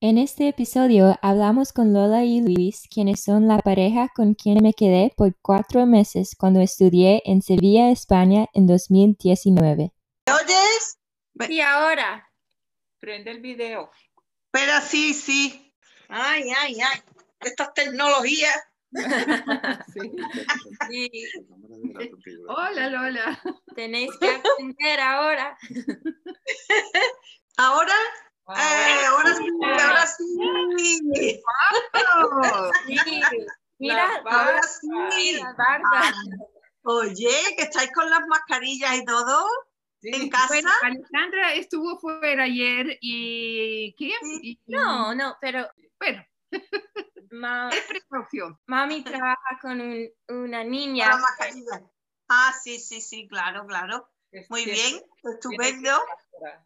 En este episodio hablamos con Lola y Luis, quienes son la pareja con quien me quedé por cuatro meses cuando estudié en Sevilla, España, en 2019. ¿Me oyes? Y ahora, Prende el video. Espera, sí, sí. Ay, ay, ay. Estas tecnologías. Sí. sí, Hola, Lola. tenéis que aprender ahora. Ahora, eh, ahora sí, ahora sí. ¡Wow! Sí, mira, Ahora sí, sí. barba. Oye, que estáis con las mascarillas y todo Sí. en casa. Bueno, Alexandra estuvo fuera ayer y ¿qué? Y- No, no, pero Bueno, ma- es precaución. mami trabaja con un- una niña. las mascarillas. Ah, sí, sí, sí, claro, claro. Muy bien, estupendo.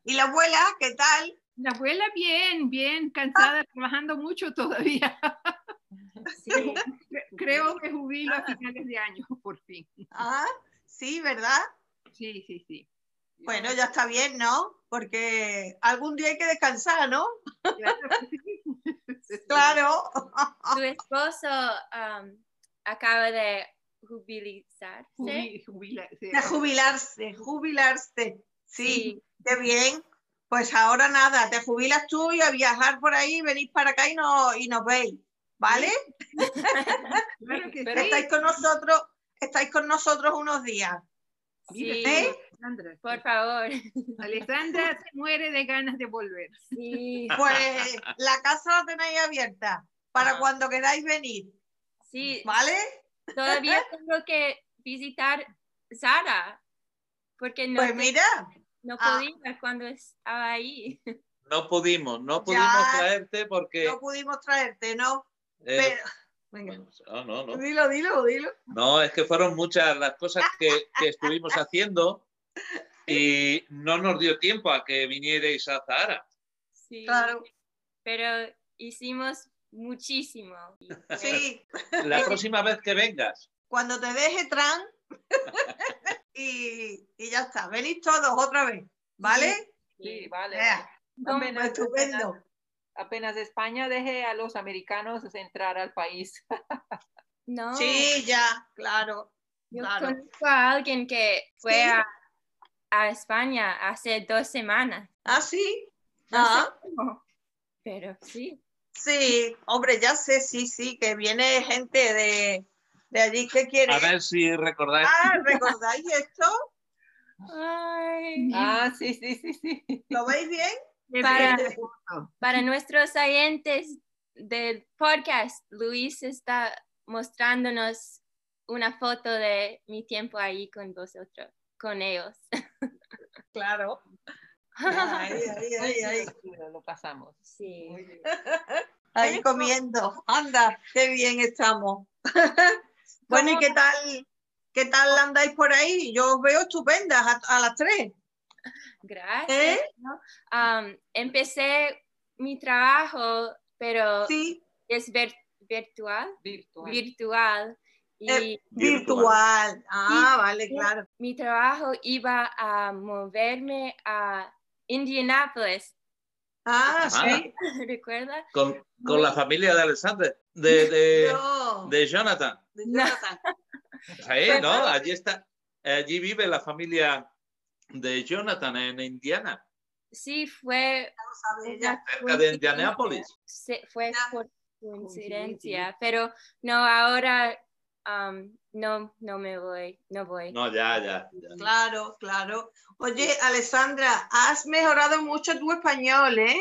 ¿Y la abuela, qué tal? La abuela bien, bien, cansada, trabajando mucho todavía. Sí, Creo que jubilo a finales de año, por fin. Ah, sí, ¿verdad? Sí, sí, sí. Bueno, ya está bien, ¿no? Porque algún día hay que descansar, ¿no? Claro que sí. Claro. tu esposo um, acaba de jubilizarse. Jubi- jubila- sí. De jubilarse, jubilarse. Sí, Sí. qué bien. Pues ahora nada, te jubilas tú y a viajar por ahí, venís para acá y, no, y nos veis, ¿vale? Estáis con nosotros, estáis con nosotros unos días. Sí, ¿Eh? Por favor. Alexandra se muere de ganas de volver. Sí, Pues la casa la tenéis abierta para Ajá. cuando queráis venir, sí, ¿vale? todavía tengo que visitar Sara, porque no, Pues te- mira, no ah. podía cuando estaba ahí. No pudimos, no pudimos Ya. traerte porque. no pudimos traerte, ¿no? eh, Pero, venga, no, no, no. dilo, dilo, dilo. No, es que fueron muchas las cosas que, que estuvimos haciendo y no nos dio tiempo a que vinierais a Zahara. Sí, Claro, pero hicimos muchísimo. sí. La próxima vez que vengas, Cuando te deje Tran y, y ya está, venís todos otra vez, ¿vale? Sí, vale. Ea, Apenas, estupendo. apenas España deje a los americanos entrar al país. No, Sí, ya, claro. yo claro. conozco a alguien que fue Sí. a, a España hace dos semanas. ¿Ah, sí? No Ah, sé cómo, pero sí. sí, hombre, ya sé, sí, sí, que viene gente de, de allí que quiere. a ver si recordáis. Ah, ¿recordáis esto? Ay. Ah, sí, sí, sí, sí. ¿Lo veis bien? Para, Qué para nuestros oyentes del podcast, Luis está mostrándonos una foto de mi tiempo ahí con vosotros, con ellos. Claro. Ahí, ahí, ahí, ahí. Lo pasamos. Sí. Ahí comiendo. Anda, qué bien estamos. Bueno, ¿y ¿Cómo- qué tal? ¿Qué tal andáis por ahí? Yo os veo estupendas a, a las tres. Gracias. ¿Eh? ¿no? Um, empecé mi trabajo, pero Sí, es vir- virtual, Virtual. virtual. Y Eh, virtual. Ah, vale, claro. mi trabajo iba a moverme a Indianapolis, Ah, sí. ¿recuerda? Con, con la familia de Alexander, de, de, No, de Jonathan. de Jonathan. Ahí, ¿no? Allí está, allí vive la familia de Jonathan en Indiana. Sí, fue. Cerca de Indianápolis. fue por coincidencia, pero no, ahora um, no, no me voy, no voy. No, ya, ya. ya. Claro, claro. Oye, Alessandra, has mejorado mucho tu español, ¿eh?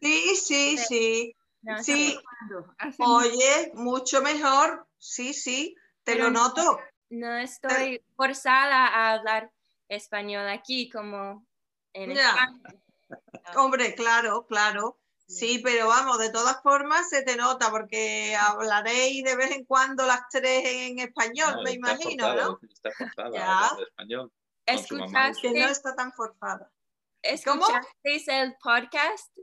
Sí, sí, sí. No, Sí, Hace oye, mucho mejor. Sí, sí, te Pero lo no- noto. no estoy forzada a hablar español aquí como en Ya. España. Hombre, claro, claro. Sí, pero vamos, de todas formas se te nota porque hablaréis de vez en cuando las tres en español, No, me imagino, forzada, ¿no? Está forzada Ya. español. mamá. Que no ¿Escuchaste, está tan forzada. ¿Escuchasteis el podcast?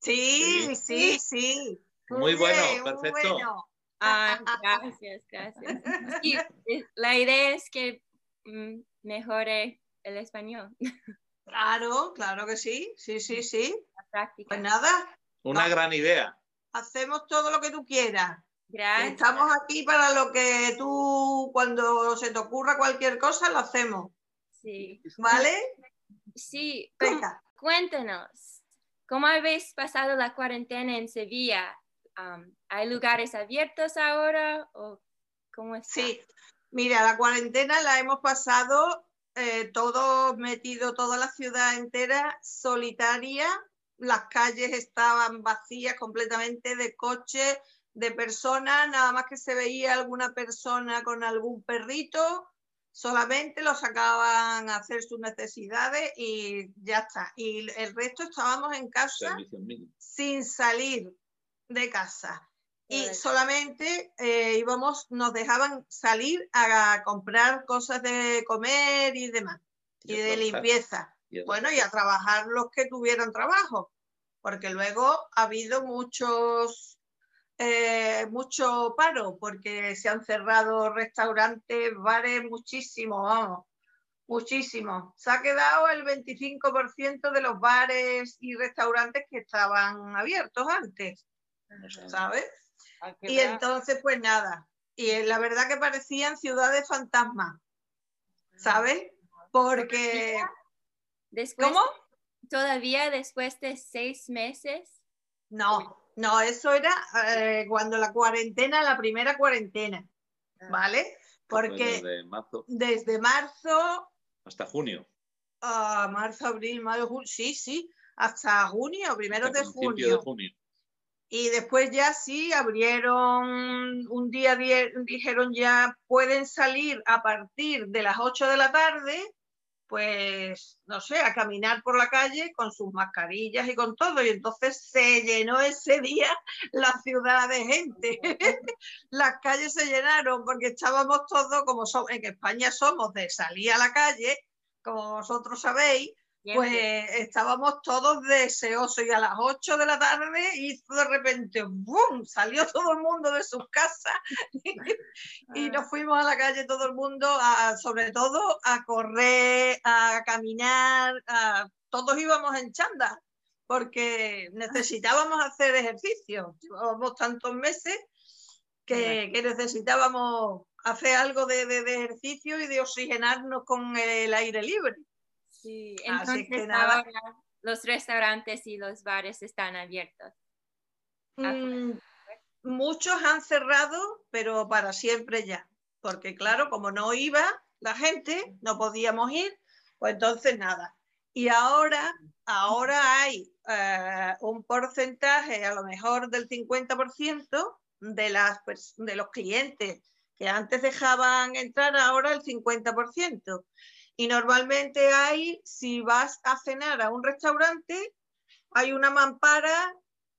Sí, sí, sí. Muy bueno, bien, muy perfecto. bueno. Ah, gracias, gracias. Sí, eh, la idea es que mm, mejore el español, Claro, claro que sí, sí, sí, sí. La práctica. Pues nada, Una gran idea. hacemos todo lo que tú quieras. Gracias. Estamos aquí para lo que tú, cuando se te ocurra cualquier cosa, lo hacemos. Sí, ¿Vale? sí. ¿cómo- Venga. Cuéntanos, ¿cómo habéis pasado la cuarentena en Sevilla? Um, ¿Hay lugares abiertos ahora o cómo está? Sí, mira, la cuarentena la hemos pasado eh, todos metidos, toda la ciudad entera solitaria. Las calles estaban vacías completamente de coches, de personas, nada más que se veía alguna persona con algún perrito, solamente lo sacaban a hacer sus necesidades y ya está. Y el resto estábamos en casa sin salir de casa. Y solamente eh, íbamos, nos dejaban salir a comprar cosas de comer y demás, Y de limpieza. Bueno, y a trabajar los que tuvieran trabajo, porque luego ha habido muchos, eh, mucho paro, porque se han cerrado restaurantes, bares, muchísimo, vamos, muchísimo. Se ha quedado el 25% de los bares y restaurantes que estaban abiertos antes. ¿sabes? Y entonces, pues nada. Y eh, la verdad que parecían ciudades fantasmas, ¿sabes? Porque, Después, ¿cómo? Todavía después de seis meses. No, no, eso era eh, cuando la cuarentena, la primera cuarentena, ¿vale? Fue Porque desde marzo desde marzo hasta junio. a marzo, abril, mayo, junio, sí, sí, hasta junio, primero hasta de junio. de junio. Y después ya sí abrieron un día, dijeron ya pueden salir a partir de las 8 de la tarde, pues no sé, a caminar por la calle con sus mascarillas y con todo. Y entonces se llenó ese día la ciudad de gente. Las calles se llenaron porque estábamos todos, como so- en España somos de salir a la calle, como vosotros sabéis, pues estábamos todos deseosos y a las 8 de la tarde hizo de repente ¡bum! salió todo el mundo de sus casas y nos fuimos a la calle todo el mundo, a- sobre todo a correr, a caminar, a- todos íbamos en chanda porque necesitábamos hacer ejercicio. Llevábamos tantos meses que, que necesitábamos hacer algo de, de- de ejercicio y de oxigenarnos con el aire libre. Sí, Así que entonces nada. ahora los restaurantes y los bares están abiertos. Mm, muchos han cerrado, pero para siempre ya. Porque claro, como no iba la gente, no podíamos ir, pues entonces nada. Y ahora, ahora hay eh, un porcentaje, a lo mejor del 50% de, las, de los clientes que antes dejaban entrar, ahora el 50%. Y normalmente hay, si vas a cenar a un restaurante, hay una mampara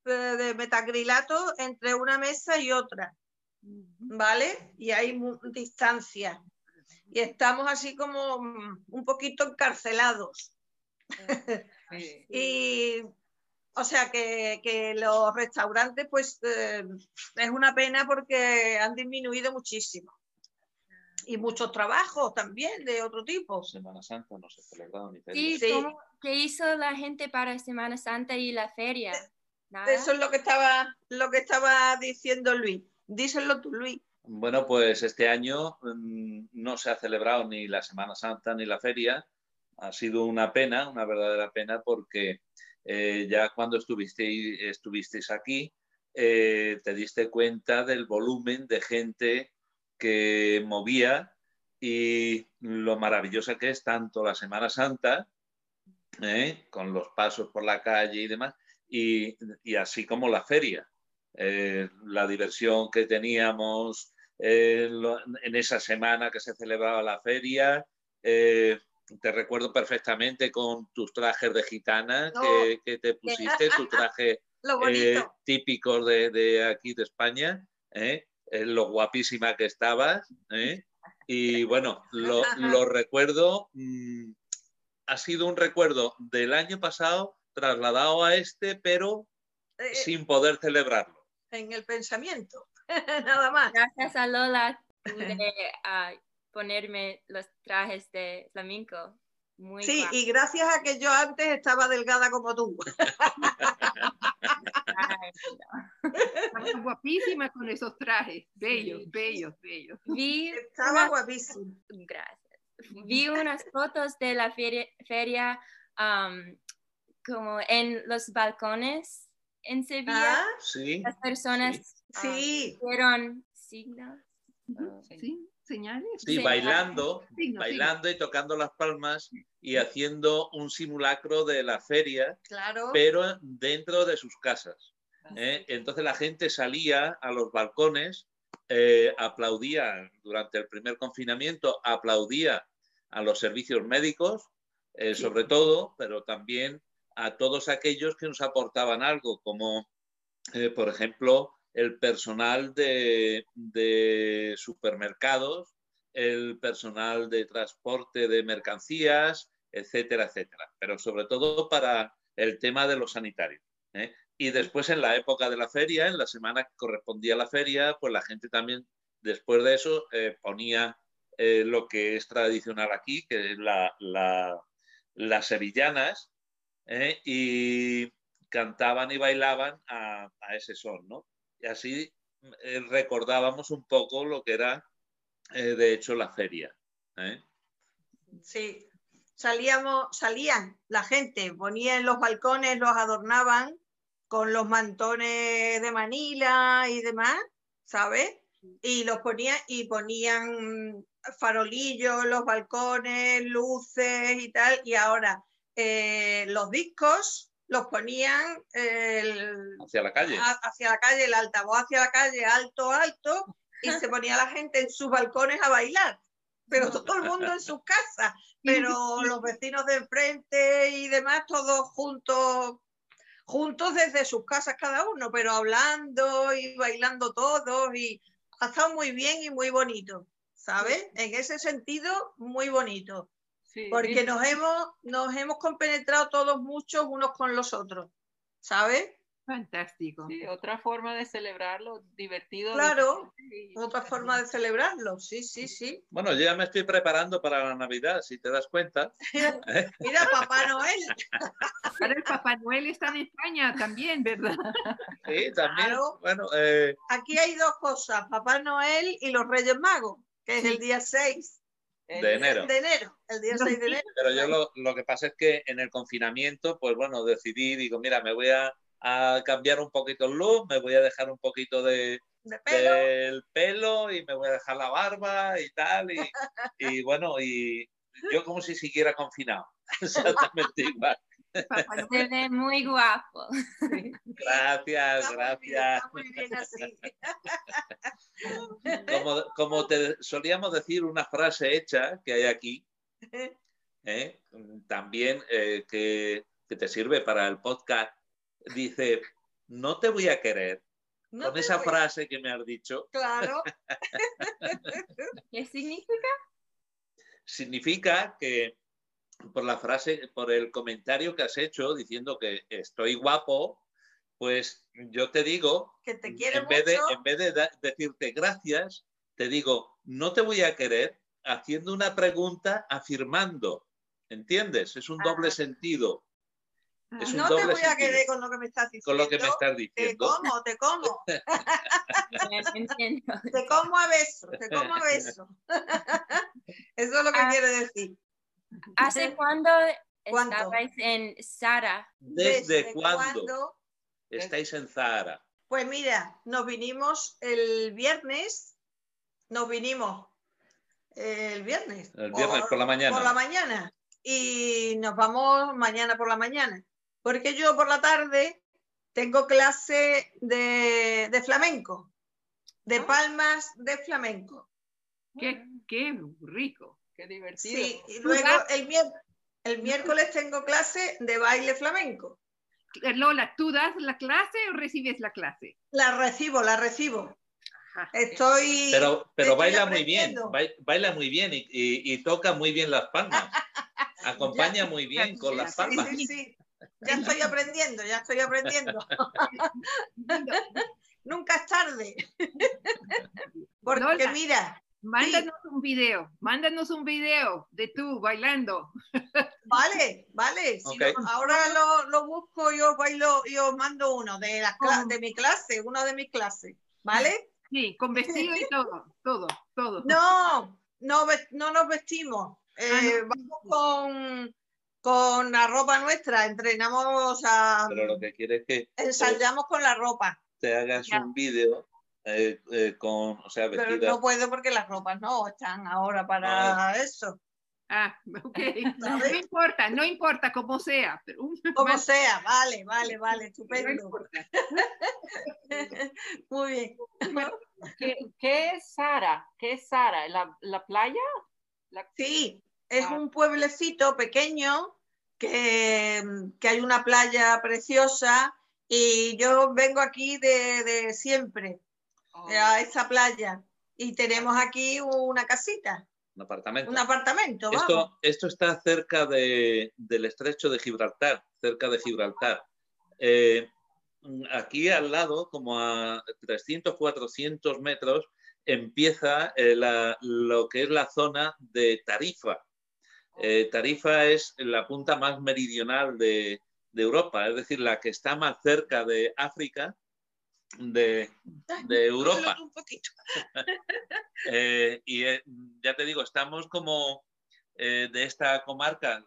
eh, de metacrilato entre una mesa y otra, ¿vale? Y hay distancia. Y estamos así como mm, un poquito encarcelados. Sí. Y, o sea, que, que los restaurantes, pues, eh, es una pena porque han disminuido muchísimo. Y muchos trabajos también de otro tipo. Semana Santa no se celebraron ni Sí, ferias. Sí. ¿cómo- ¿qué hizo la gente para Semana Santa y la feria? Nada. Eso es lo que estaba, lo que estaba diciendo Luis. Díselo tú, Luis. Bueno, pues este año mm, no se ha celebrado ni la Semana Santa ni la feria. ha sido una pena, una verdadera pena, porque eh, ya cuando estuvisteis, estuvisteis aquí, eh, te diste cuenta del volumen de gente que movía y lo maravillosa que es tanto la Semana Santa, ¿eh? con los pasos por la calle y demás, y, y así como la feria. la diversión que teníamos en esa semana que se celebraba la feria, te recuerdo perfectamente con tus trajes de gitana que, te pusiste, tu traje eh, típico de, aquí de España, ¿eh? Eh, lo guapísima que estabas. Y bueno, lo, recuerdo, mm, ha sido un recuerdo del año pasado trasladado a este, pero sin poder celebrarlo. En el pensamiento, nada más. Gracias a Lola ponerme los trajes de flamenco. Muy sí, y gracias a que yo antes estaba delgada como tú. Estaba guapísima con esos trajes, bellos, bellos, bellos. Vi Estaba guapísima. Gracias. Vi unas fotos de la feria, feria como en los balcones en Sevilla. Ah, sí. Las personas sí. hicieron signos. Sí señales. Sí, bailando, bailando y tocando las palmas y haciendo un simulacro de la feria, claro. pero dentro de sus casas. ¿eh? Entonces la gente salía a los balcones, eh, aplaudía durante el primer confinamiento, aplaudía a los servicios médicos, eh, sobre todo, pero también a todos aquellos que nos aportaban algo, como por ejemplo el personal de, supermercados, el personal de transporte de mercancías, etcétera, etcétera. Pero sobre todo para el tema de los sanitarios. ¿eh? Y después en la época de la feria, en la semana que correspondía a la feria, pues la gente también, después de eso, eh, ponía eh, lo que es tradicional aquí, que es la, las sevillanas, y cantaban y bailaban a, a ese son, ¿no? Y así eh, recordábamos un poco lo que era, eh, de hecho, la feria. ¿eh? Sí, salíamos, salían la gente, ponía en los balcones, los adornaban con los mantones de Manila y demás, ¿sabes? Y los ponían y ponían farolillos, los balcones, luces y tal. Y ahora los discos los ponían hacia la calle. hacia la calle, el altavoz hacia la calle, alto, alto, y se ponía la gente en sus balcones a bailar, pero todo el mundo en sus casas, pero los vecinos de enfrente y demás, todos juntos, juntos desde sus casas cada uno, pero hablando y bailando todos, y ha estado muy bien y muy bonito, ¿sabes? En ese sentido, muy bonito porque nos hemos, nos hemos compenetrado todos muchos unos con los otros, ¿sabes? Fantástico. Sí, otra forma de celebrarlo, divertido. Claro, otra forma de celebrarlo, sí, sí, sí. Bueno, yo ya me estoy preparando para la Navidad, si te das cuenta. Mira, Papá Noel. Ahora el Papá Noel está en España también, ¿verdad? Sí, también. Bueno, eh... Aquí hay dos cosas, Papá Noel y los Reyes Magos, que es el día 6 de enero. De enero, el día 6 de enero. Pero yo lo, lo, que pasa es que en el confinamiento, pues bueno, decidí, digo, mira, me voy a, a cambiar un poquito el look, me voy a dejar un poquito de, ¿De pelo? del pelo y me voy a dejar la barba y tal. Y, y bueno, y yo como si siguiera confinado. Exactamente igual. Se ve muy guapo. Gracias, gracias. Muy bien así. Como, como, te solíamos decir, una frase hecha que hay aquí, ¿eh? también eh, que, que, te sirve para el podcast, dice, no te voy a querer. No con esa voy... frase que me has dicho. Claro. ¿Qué significa? Significa que por la frase, por el comentario que has hecho diciendo que estoy guapo, pues yo te digo, que te quiero en, vez de, en vez de decirte gracias, te digo, no te voy a querer haciendo una pregunta afirmando. ¿Entiendes? Es un Ah. doble sentido. Es un no te voy a querer con lo que me estás diciendo. Con lo que me estás Te diciendo. como, te como, te como a beso, te como a beso. Eso es lo que Ah. quiere decir. ¿Hace cuándo ¿Cuánto? estabais en Sara? ¿Desde, cuándo, estáis en Zahara? Pues mira, nos vinimos el viernes, nos vinimos el viernes. El viernes por la mañana. Por la mañana. Y nos vamos mañana por la mañana. Porque yo por la tarde tengo clase de, de flamenco, de Ah. palmas de flamenco. Qué, qué rico. Qué divertido. Sí, y luego el, el miércoles tengo clase de baile flamenco. Lola, ¿tú das la clase o recibes la clase? La recibo, la recibo. Ajá. Estoy. Pero, pero estoy baila muy bien, baila muy bien y, y- y toca muy bien las palmas. Acompaña muy bien con las Sí, palmas. sí, sí. Ya estoy aprendiendo, ya estoy aprendiendo. Nunca es tarde. Porque Lola. mira, Mándanos un video, mándanos un video de tú bailando. vale, vale. si no, ahora lo, lo busco y os bailo y os mando uno de, las de mi clase, uno de mis clases. ¿Vale? Sí, con vestido y todo, todo, todo. No, no, no nos vestimos. Eh, Vamos con, con la ropa nuestra, entrenamos, a, Pero lo que quiere es que ensayamos con la ropa. te hagas Ya. un vídeo eh, eh, con, o sea, Pero no puedo porque las ropas no están ahora para eso. Ah, ok. No importa, no importa cómo sea. Pero un- Como sea, vale, vale, vale, no estupendo. importa. Muy bien. ¿Qué, qué es Sara? ¿Qué es Sara? ¿La, la playa? La- Sí, es Ah. un pueblecito pequeño que, que hay una playa preciosa y yo vengo aquí de, de siempre oh, a esta playa y tenemos aquí una casita, Un apartamento. un apartamento, vamos. Esto, esto está cerca de- del estrecho de Gibraltar, cerca de Gibraltar. Eh, aquí al lado, como a 300, 400 metros, empieza eh, la- lo que es la zona de Tarifa. Eh, Tarifa es la punta más meridional de, de Europa, es decir, la que está más cerca de África, de, de Europa. Un poquito. Eh, y eh, ya te digo, estamos como eh, de esta comarca,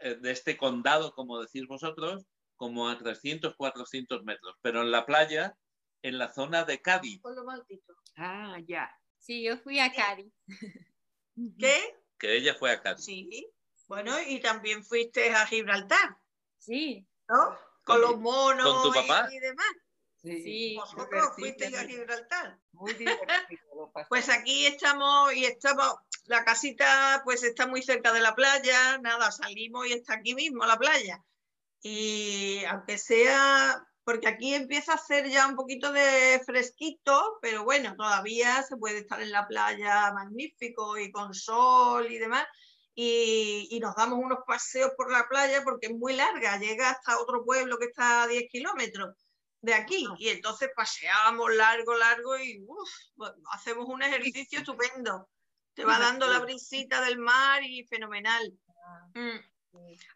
eh, de este condado, como decís vosotros, como a 300, 400 metros. Pero en la playa, en la zona de Cádiz, Ponlo maldito. Ah, ya. Sí, yo fui a Cádiz. ¿Qué? que ella fue a Cádiz. Sí. Bueno, y también fuiste a Gibraltar, Sí, ¿no? ¿Con Con los monos con tu papá? y, y demás. Sí. Vosotros fuisteis a Gibraltar. Muy divertido. Pues aquí estamos y estamos, la casita pues está muy cerca de la playa, nada, salimos y está aquí mismo la playa. Y aunque sea, porque aquí empieza a hacer ya un poquito de fresquito, pero bueno, todavía se puede estar en la playa magnífico y con sol y demás. Y, y nos damos unos paseos por la playa porque es muy larga, llega hasta otro pueblo que está a 10 kilómetros de aquí. Y entonces paseamos largo, largo y uf, bueno, hacemos un ejercicio estupendo. Te va dando la brisita del mar y fenomenal. Mm.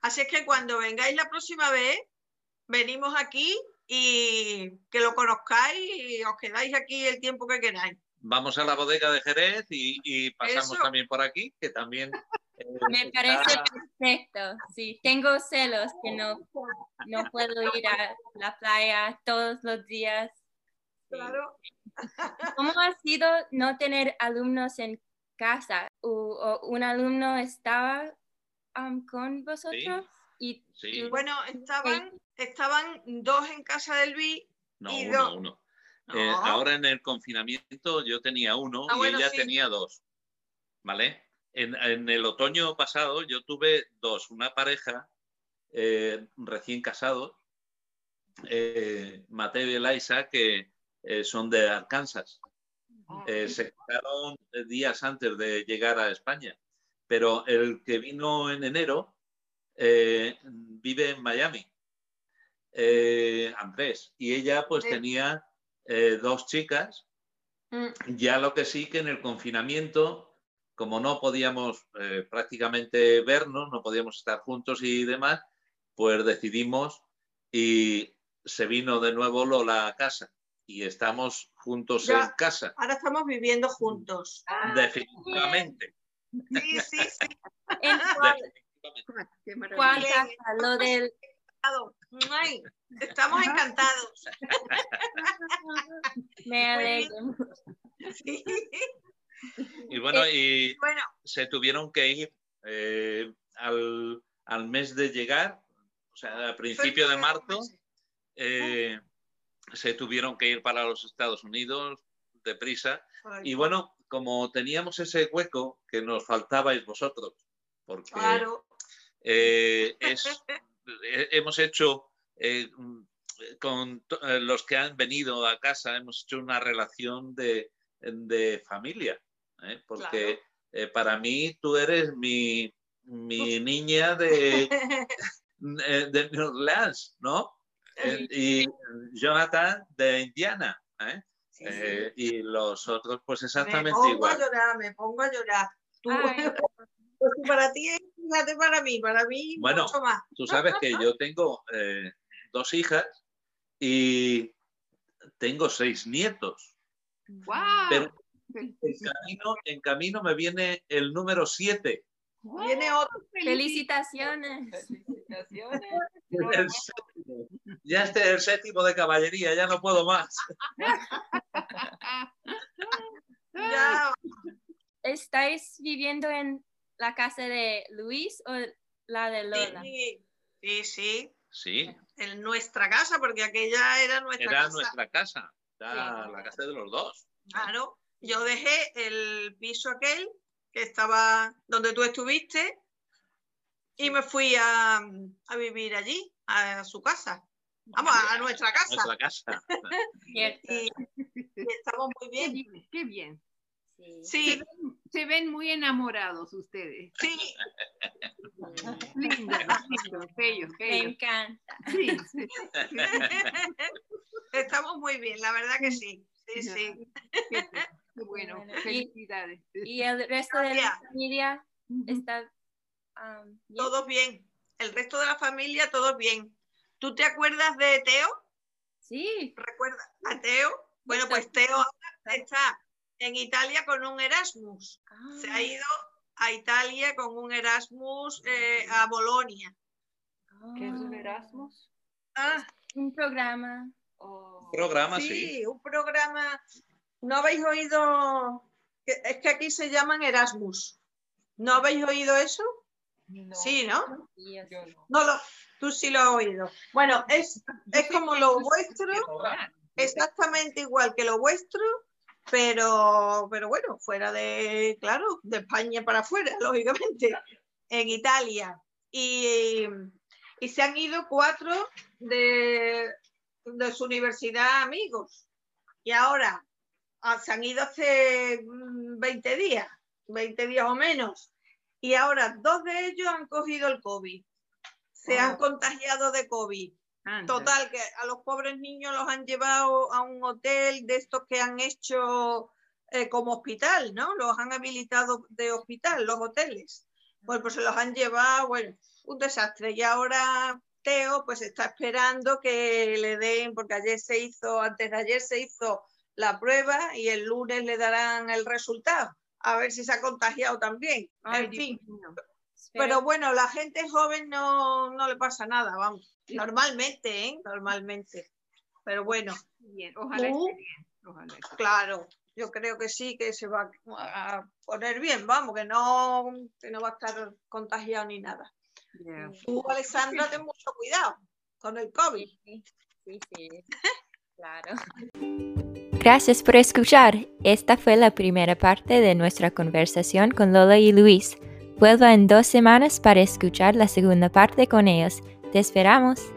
Así es que cuando vengáis la próxima vez, venimos aquí y que lo conozcáis y os quedáis aquí el tiempo que queráis. Vamos a la bodega de Jerez y, y pasamos Eso. también por aquí, que también... eh, Me parece está- perfecto. Sí, tengo celos que no, no puedo ir a la playa todos los días. Claro. ¿Cómo ha sido no tener alumnos en casa? ¿O, o un alumno estaba um, con vosotros? Y Sí, tú- Bueno, estaban, estaban dos en casa de Luis. no, y uno, dos. uno. No. Eh, ahora en el confinamiento yo tenía uno Ah, y bueno, ella sí. tenía dos, ¿vale? En, en el otoño pasado yo tuve dos, una pareja eh, recién casados, eh, Mateo y Eliza, que eh, son de Arkansas. Ah, se casaron días antes de llegar a España, pero el que vino en enero vive en Miami, Andrés, y ella pues Sí. tenía dos chicas, Mm, ya lo que sí que en el confinamiento, como no podíamos eh, prácticamente vernos, no podíamos estar juntos y demás, pues decidimos y se vino de nuevo Lola a casa y estamos juntos Ya. en casa, Ahora estamos viviendo juntos. definitivamente. Sí, sí, sí. ¿En cuál, Definitivamente. Qué maravilla. cuál Bien. casa? Lo del... Ay, estamos encantados. Me alegro. Sí. Y bueno, y Bueno, se tuvieron que ir eh, al, al mes de llegar, o sea, a principio de marzo, eh, se tuvieron que ir para los Estados Unidos deprisa. Y bueno, como teníamos ese hueco que nos faltabais vosotros, porque claro. eh, es, eh, hemos hecho eh, con eh, los que han venido a casa, hemos hecho una relación de, de familia, ¿eh? porque eh, para mí tú eres mi, mi niña de, eh, de New Orleans, ¿no? Y Jonathan de Indiana, ¿eh? Sí, sí. Eh, y los otros pues me exactamente pongo a igual. llorar, me pongo a llorar. Tú, pues para ti, es, para mí, para mí Bueno. mucho más. Tú sabes que yo tengo eh, dos hijas y tengo seis nietos. Pero en camino, en camino me viene el número siete. Viene otro. Felicitaciones. Felicitaciones. El. Ya este es el séptimo de caballería, ya no puedo más. Ya, ¿Estáis viviendo en la casa de Luis o la de Lola? sí, sí, sí, Sí, en nuestra casa, porque aquella era nuestra era casa. nuestra casa, era Sí. la casa de los dos. Claro, yo dejé el piso aquel que estaba donde tú estuviste y me fui a, a vivir allí, a su casa. Vamos, a nuestra casa. Nuestra casa. Y, y estamos muy Qué bien. bien, qué bien. Sí. Sí, Se ven muy enamorados ustedes. sí, Lindo, lindo, bello, Me bello. encanta. Sí, sí, estamos muy bien, la verdad que sí. Sí, sí. Bueno. Felicidades. ¿Y el resto de la familia está um, bien? Todos bien. El resto de la familia, todos bien. ¿Tú te acuerdas de Teo? Sí. ¿Recuerdas a Teo? Bueno, pues Teo está en Italia con un Erasmus. Se ha Ah, ido a Italia con un Erasmus eh, a Bolonia. ¿Qué es un ah, Erasmus? Ah, Un programa. Oh. Programa, sí. sí, un programa. ¿No habéis oído? Es que aquí se llaman Erasmus. ¿No habéis oído eso? No, Sí, no. No lo, tú sí lo has oído. Bueno, es, es como lo vuestro, exactamente igual que lo vuestro, pero, pero bueno, fuera de, claro, de España para afuera, lógicamente, en Italia. Y, y se han ido cuatro de, de su universidad amigos. Y ahora ah, se han ido hace mm, 20 días, 20 días o menos. Y ahora dos de ellos han cogido el COVID. Se han Oh. contagiado de COVID. Anda. Total, que a los pobres niños los han llevado a un hotel de estos que han hecho eh, como hospital, ¿no? Los han habilitado de hospital, los hoteles. Pues, pues se los han llevado, bueno, un desastre. Y ahora Teo pues está esperando que le den, porque ayer se hizo, antes de ayer se hizo la prueba y el lunes le darán el resultado. A ver si se ha contagiado también. Ay, en fin. Pero bueno, la gente joven no, no le pasa nada, vamos. Normalmente, ¿eh? Normalmente. Pero bueno, Bien, Ojalá esté bien. Ojalá esté claro, yo creo que sí, que se va a poner bien, vamos, que no, que no va a estar contagiado ni nada. bien. Tú, Alessandra, ten mucho cuidado con el COVID. Sí, sí, sí. Claro. Gracias por escuchar. Esta fue la primera parte de nuestra conversación con Lola y Luis. Vuelva en dos semanas para escuchar la segunda parte con ellos. Te esperamos.